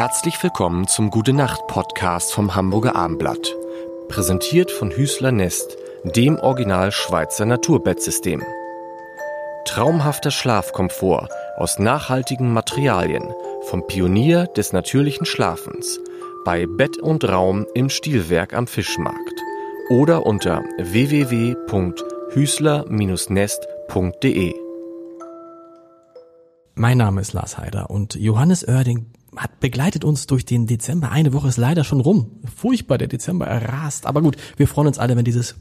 Herzlich willkommen zum Gute Nacht Podcast vom Hamburger Armblatt. Präsentiert von Hüßler Nest, dem Original Schweizer Naturbettsystem. Traumhafter Schlafkomfort aus nachhaltigen Materialien vom Pionier des natürlichen Schlafens bei Bett und Raum im Stilwerk am Fischmarkt oder unter www.hüßler-nest.de. Mein Name ist Lars Heider und Johannes Oerding hat begleitet uns durch den Dezember. Eine Woche ist leider schon rum. Furchtbar, der Dezember errast. Aber gut, wir freuen uns alle, wenn dieses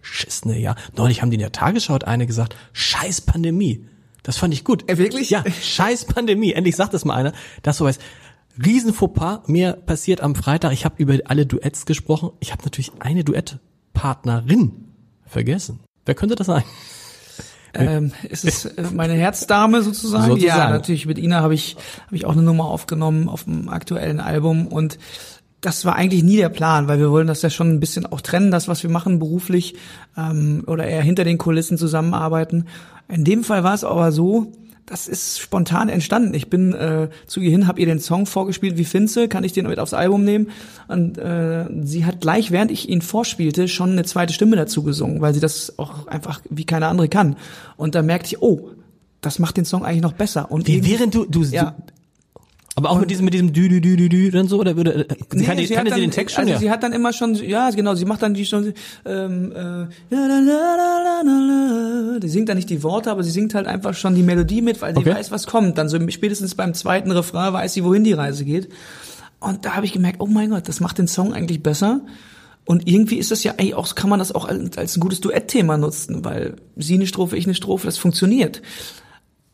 schissene Jahr. Neulich haben die in der Tagesschau hat eine gesagt, scheiß Pandemie. Das fand ich gut. Äh, wirklich? Ja, scheiß Pandemie. Endlich sagt das mal einer. Das so weiß. Riesen Fauxpas. Mir passiert am Freitag. Ich habe über alle Duets gesprochen. Ich habe natürlich eine Duettpartnerin vergessen. Wer könnte das sein? Ähm, ist es äh, meine Herzdame sozusagen? Sozusagen. Ja, natürlich. Mit Ina habe ich habe ich auch eine Nummer aufgenommen auf dem aktuellen Album und das war eigentlich nie der Plan, weil wir wollen das ja schon ein bisschen auch trennen, das was wir machen beruflich ähm, oder eher hinter den Kulissen zusammenarbeiten. In dem Fall war es aber so, das ist spontan entstanden. Ich bin äh, zu ihr hin, habe ihr den Song vorgespielt, wie Finze, kann ich den mit aufs Album nehmen? Und äh, sie hat gleich, während ich ihn vorspielte, schon eine zweite Stimme dazu gesungen, weil sie das auch einfach wie keine andere kann. Und da merkte ich, oh, das macht den Song eigentlich noch besser. Und während du, du, ja. Aber auch mit diesem, mit diesem Dü, Dü, Dü, Dü, Dü, dann so, oder würde, äh, Nee, kann die, sie kann sie dann, den Text schon, also ja? sie hat dann immer schon, ja genau, sie macht dann die schon, ähm, äh, die singt dann nicht die Worte, aber sie singt halt einfach schon die Melodie mit, weil sie Okay. weiß, was kommt. Dann so spätestens beim zweiten Refrain weiß sie, wohin die Reise geht. Und da habe ich gemerkt, oh mein Gott, das macht den Song eigentlich besser. Und irgendwie ist das ja eigentlich auch, kann man das auch als, als ein gutes Duettthema nutzen, weil sie eine Strophe, ich eine Strophe, das funktioniert.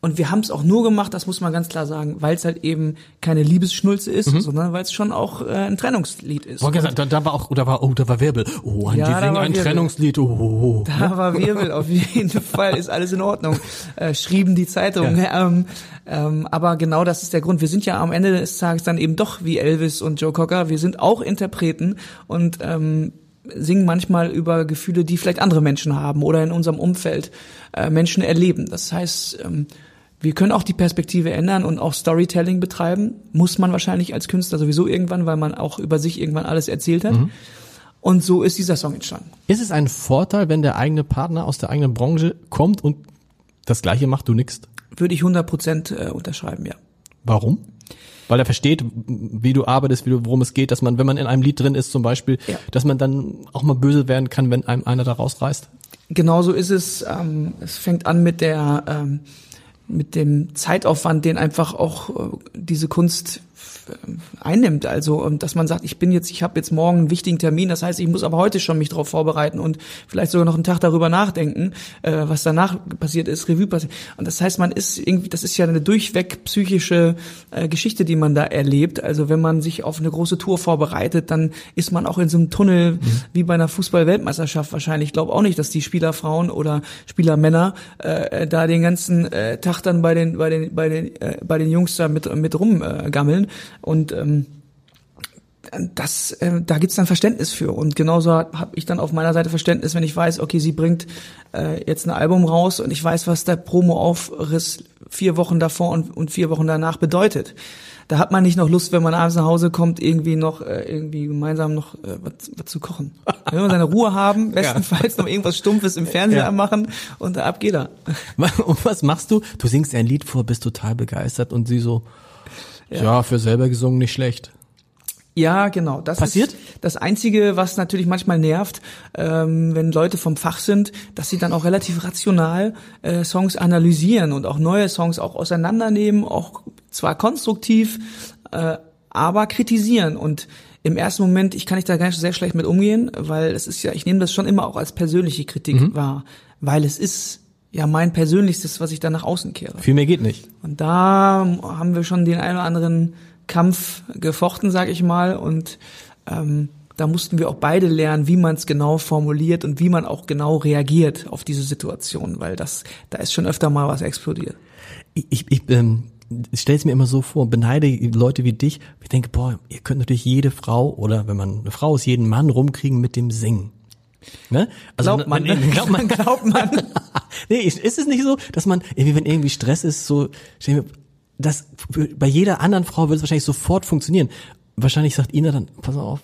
Und wir haben es auch nur gemacht, das muss man ganz klar sagen, weil es halt eben keine Liebesschnulze ist, sondern weil es schon auch äh, ein Trennungslied ist. Mhm. Wollte gesagt, da, da war auch, da war, oh, da war Wirbel. Oh, Ja, die singen ein Wirbel. Trennungslied. Oh, oh, oh. Da war Wirbel, auf jeden Fall ist alles in Ordnung. Äh, schrieben die Zeitung. Ähm, ähm, aber genau das ist der Grund. Wir sind ja am Ende des Tages dann eben doch wie Elvis und Joe Cocker. Wir sind auch Interpreten und ähm, singen manchmal über Gefühle, die vielleicht andere Menschen haben oder in unserem Umfeld äh, Menschen erleben. Das heißt, ähm, wir können auch die Perspektive ändern und auch Storytelling betreiben. Muss man wahrscheinlich als Künstler sowieso irgendwann, weil man auch über sich irgendwann alles erzählt hat. Und so ist dieser Song entstanden. Ist es ein Vorteil, wenn der eigene Partner aus der eigenen Branche kommt und das Gleiche macht, du nix? Würde ich 100 Prozent äh, unterschreiben, ja. Warum? Weil er versteht, wie du arbeitest, wie du, worum es geht, dass man, wenn man in einem Lied drin ist zum Beispiel, Ja. dass man dann auch mal böse werden kann, wenn einem einer da rausreißt. Genauso ist es. Ähm, es fängt an mit der ähm, mit dem Zeitaufwand, den einfach auch äh, diese Kunst einnimmt. Also, ähm, dass man sagt, ich bin jetzt, ich habe jetzt morgen einen wichtigen Termin, das heißt, ich muss aber heute schon mich darauf vorbereiten und vielleicht sogar noch einen Tag darüber nachdenken, äh, was danach passiert ist, Revue passiert. Und das heißt, man ist irgendwie, das ist ja eine durchweg psychische äh, Geschichte, die man da erlebt. Also, wenn man sich auf eine große Tour vorbereitet, dann ist man auch in so einem Tunnel wie bei einer Fußball-Weltmeisterschaft wahrscheinlich. Ich glaube auch nicht, dass die Spielerfrauen oder Spielermänner äh, da den ganzen äh, Tag dann bei den bei den bei den äh, bei den Jungs da mit mit rumgammeln gammeln. und ähm, das, äh, da gibt's dann Verständnis für. Und genauso habe ich dann auf meiner Seite Verständnis, wenn ich weiß, okay, sie bringt äh, jetzt ein Album raus und ich weiß, was der Promo-Aufriss vier Wochen davor und, und vier Wochen danach bedeutet. Da hat man nicht noch Lust, wenn man abends nach Hause kommt, irgendwie noch äh, irgendwie gemeinsam noch äh, was, was zu kochen. Wenn wir seine Ruhe haben, bestenfalls noch irgendwas Stumpfes im Fernseher Ja. machen und ab geht er. Und was machst du? Du singst ein Lied vor, bist total begeistert und sie so, ja, für selber gesungen nicht schlecht. Ja, genau. Das Passiert? ist das Einzige, was natürlich manchmal nervt, ähm, wenn Leute vom Fach sind, dass sie dann auch relativ rational äh, Songs analysieren und auch neue Songs auch auseinandernehmen, auch zwar konstruktiv, äh, aber kritisieren. Und im ersten Moment, ich kann nicht da gar nicht sehr schlecht mit umgehen, weil es ist ja, ich nehme das schon immer auch als persönliche Kritik wahr, weil es ist ja mein persönlichstes, was ich dann nach außen kehre. Viel mehr geht nicht. Und da haben wir schon den einen oder anderen Kampf gefochten, sag ich mal. Und ähm, da mussten wir auch beide lernen, wie man es genau formuliert und wie man auch genau reagiert auf diese Situation, weil das, da ist schon öfter mal was explodiert. Ich, ich, ich ähm, stelle es mir immer so vor, beneide Leute wie dich. Ich denke, boah, ihr könnt natürlich jede Frau oder wenn man eine Frau ist, jeden Mann rumkriegen mit dem Singen. Ne? Also Glaubt man, wenn- ne? glaubt man, Glaubt man. nee, ist ist es nicht so, dass man irgendwie, wenn irgendwie Stress ist, so, das bei jeder anderen Frau würde es wahrscheinlich sofort funktionieren. Wahrscheinlich sagt Ina dann, pass auf,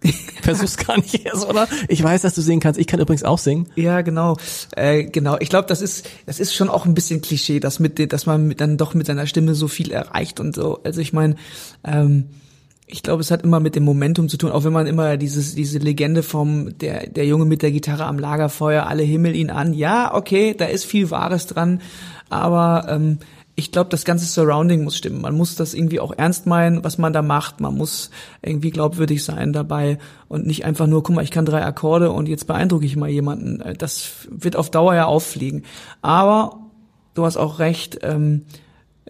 versuch's gar nicht erst, oder? Ich weiß, dass du singen kannst. Ich kann übrigens auch singen. Ja, genau, äh, genau. Ich glaube, das ist, das ist schon auch ein bisschen Klischee, dass mit, dass man mit, dann doch mit seiner Stimme so viel erreicht und so. Also ich meine, ähm, ich glaube, es hat immer mit dem Momentum zu tun, auch wenn man immer dieses, diese Legende vom, der, der Junge mit der Gitarre am Lagerfeuer, alle Himmel ihn an. Ja, okay, da ist viel Wahres dran, aber ähm, ich glaube, das ganze Surrounding muss stimmen. Man muss das irgendwie auch ernst meinen, was man da macht. Man muss irgendwie glaubwürdig sein dabei und nicht einfach nur, guck mal, ich kann drei Akkorde und jetzt beeindrucke ich mal jemanden. Das wird auf Dauer ja auffliegen. Aber du hast auch recht, ähm,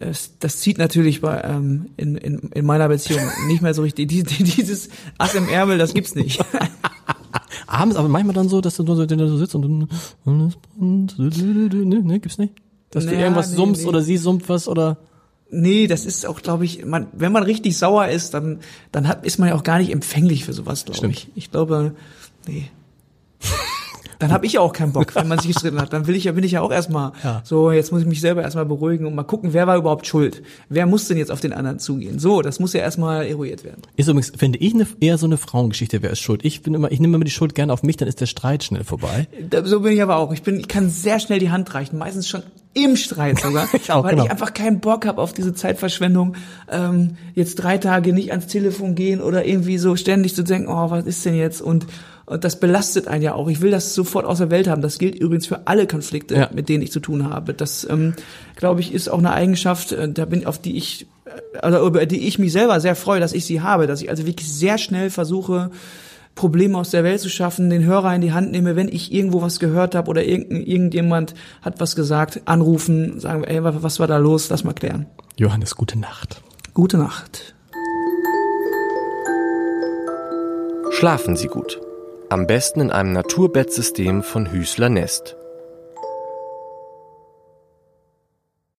es, das zieht natürlich bei, ähm, in, in, in meiner Beziehung nicht mehr so richtig. Die, die, dieses Ass im Ärmel, das gibt's nicht. Abends, aber manchmal dann so, dass du nur so, so sitzt und, ne, ne, gibt's nicht? Dass naja, du irgendwas nee, summst nee. oder sie summt was oder? Nee, das ist auch, glaube ich, man, wenn man richtig sauer ist, dann, dann hat, ist man ja auch gar nicht empfänglich für sowas, glaube ich. Ich glaube, nee. Dann habe ich ja auch keinen Bock, wenn man sich gestritten hat. Dann will ich ja, bin ich ja auch erstmal ja. so, jetzt muss ich mich selber erstmal beruhigen und mal gucken, wer war überhaupt schuld? Wer muss denn jetzt auf den anderen zugehen? So, das muss ja erstmal eruiert werden. Ist übrigens, finde ich, eine, eher so eine Frauengeschichte, wer ist schuld? Ich bin immer, ich nehme immer die Schuld gerne auf mich, dann ist der Streit schnell vorbei. So bin ich aber auch. Ich bin, ich kann sehr schnell die Hand reichen, meistens schon im Streit sogar, ich auch, weil genau. ich einfach keinen Bock habe auf diese Zeitverschwendung, ähm, jetzt drei Tage nicht ans Telefon gehen oder irgendwie so ständig zu denken, oh, was ist denn jetzt und und das belastet einen ja auch. Ich will das sofort aus der Welt haben. Das gilt übrigens für alle Konflikte, ja. mit denen ich zu tun habe. Das, ähm, glaube ich, ist auch eine Eigenschaft, äh, da bin auf die ich, äh, also über die ich mich selber sehr freue, dass ich sie habe, dass ich also wirklich sehr schnell versuche, Probleme aus der Welt zu schaffen, den Hörer in die Hand nehme, wenn ich irgendwo was gehört habe oder irgend, irgendjemand hat was gesagt, anrufen, sagen, ey, was war da los, lass mal klären. Johannes, gute Nacht. Gute Nacht. Schlafen Sie gut. Am besten in einem Naturbettsystem von Hüßler Nest.